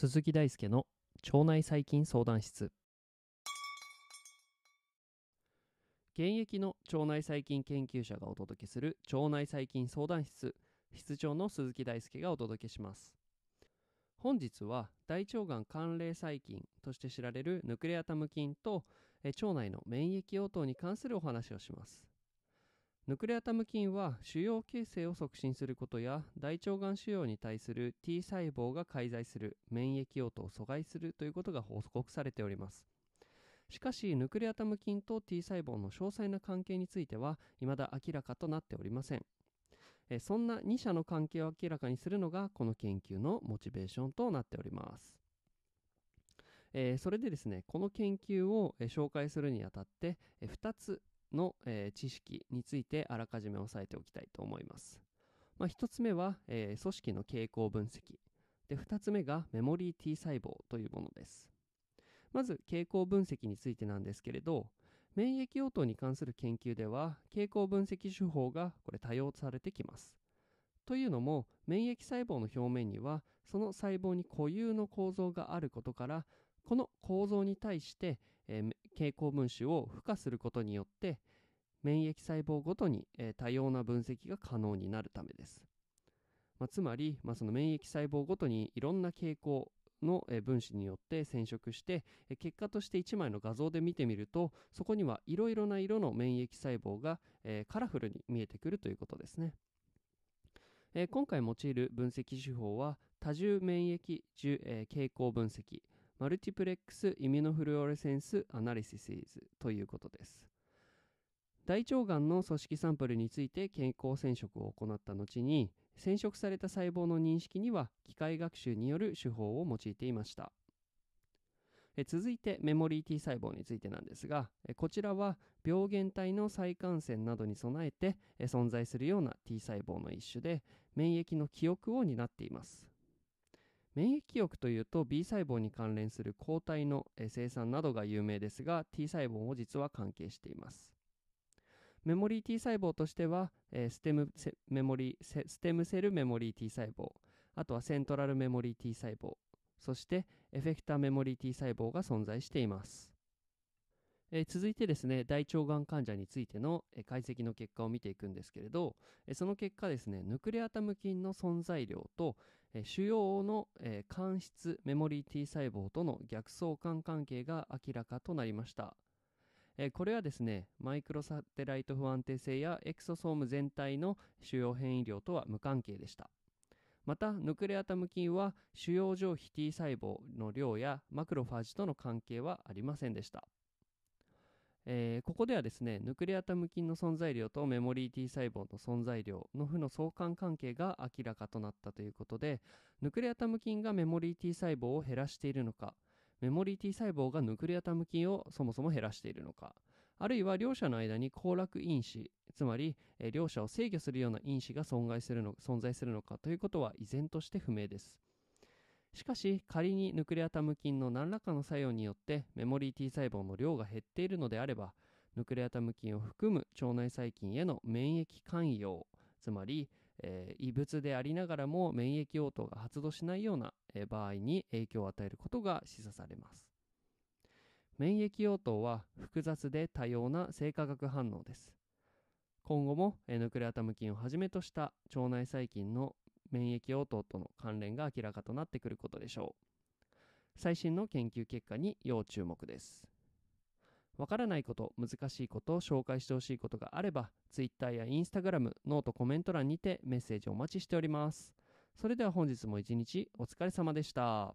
鈴木大輔の腸内細菌相談室。現役の腸内細菌研究者がお届けする腸内細菌相談室。室長の鈴木大輔がお届けします。本日は大腸がん寒冷細菌として知られるヌクレアタム菌と腸内の免疫応答に関するお話をします。ヌクレアタム菌は腫瘍形成を促進することや大腸がん腫瘍に対する T 細胞が介在する免疫応答を阻害するということが報告されております。しかしヌクレアタム菌と T 細胞の詳細な関係については未だ明らかとなっておりません。えそんな2者の関係を明らかにするのがこの研究のモチベーションとなっておりますえ、それでですねこの研究を、え、紹介するにあたって、え、2つの、え、知識についてあらかじめ押さえておきたいと思います。まあ、1つ目は、え、組織の傾向分析で2つ目がメモリー T 細胞というものです。まず傾向分析についてなんですけれど免疫応答に関する研究では傾向分析手法がこれ多用されてきます。というのも免疫細胞の表面にはその細胞に固有の構造があることからこの構造に対して、えー、蛍光分子を付加することによって免疫細胞ごとに、えー、多様な分析が可能になるためです。まあ、つまり、まあ、その免疫細胞ごとにいろんな傾向の分子によって染色して結果として1枚の画像で見てみるとそこにはいろいろな色の免疫細胞が、カラフルに見えてくるということですね。今回用いる分析手法は多重免疫、えー、傾向分析マルチプレックスイミノフルオレセンスアナリシスということです。大腸がんの組織サンプルについて健康染色を行った後に染色された細胞の認識には機械学習による手法を用いていました。え続いてメモリー T 細胞についてなんですがえこちらは病原体の再感染などに備えてえ存在するような T 細胞の一種で免疫の記憶を担っています。免疫記憶というと B 細胞に関連する抗体の生産などが有名ですが T 細胞も実は関係しています。メモリー T 細胞としてはステムメモリステムセルメモリー T 細胞あとはセントラルメモリー T 細胞そしてエフェクターメモリー T 細胞が存在しています。えー、続いてですね大腸がん患者についての、えー、解析の結果を見ていくんですけれど、えー、その結果ですねヌクレアタム菌の存在量と、え腫瘍の、え間質メモリー T 細胞との逆相関関係が明らかとなりました、えこれはですねマイクロサテライト不安定性やエクソソーム全体の腫瘍変異量とは無関係でした。またヌクレアタム菌は腫瘍上皮 T 細胞の量やマクロファージとの関係はありませんでした。えー、ここではですねヌクレアタム菌の存在量とメモリー T 細胞の存在量の負の相関関係が明らかとなったということでヌクレアタム菌がメモリー T 細胞を減らしているのかメモリー T 細胞がヌクレアタム菌をそもそも減らしているのか。あるいは両者の間に交絡因子つまり、え、両者を制御するような因子が存在するの存在するのか。ということは依然として不明です。しかし仮にヌクレアタム菌の何らかの作用によってメモリー T 細胞の量が減っているのであればヌクレアタム菌を含む腸内細菌への免疫寛容つまり、えー、異物でありながらも免疫応答が発動しないような、えー、場合に影響を与えることが示唆されます。免疫応答は複雑で多様な生化学反応です。今後も、えー、ヌクレアタム菌をはじめとした腸内細菌の免疫応答との関連が明らかとなってくることでしょう。最新の研究結果に要注目です。わからないこと、難しいことを紹介してほしいことがあれば、Twitter や Instagram、ノートコメント欄にてメッセージをお待ちしております。それでは本日も一日お疲れ様でした。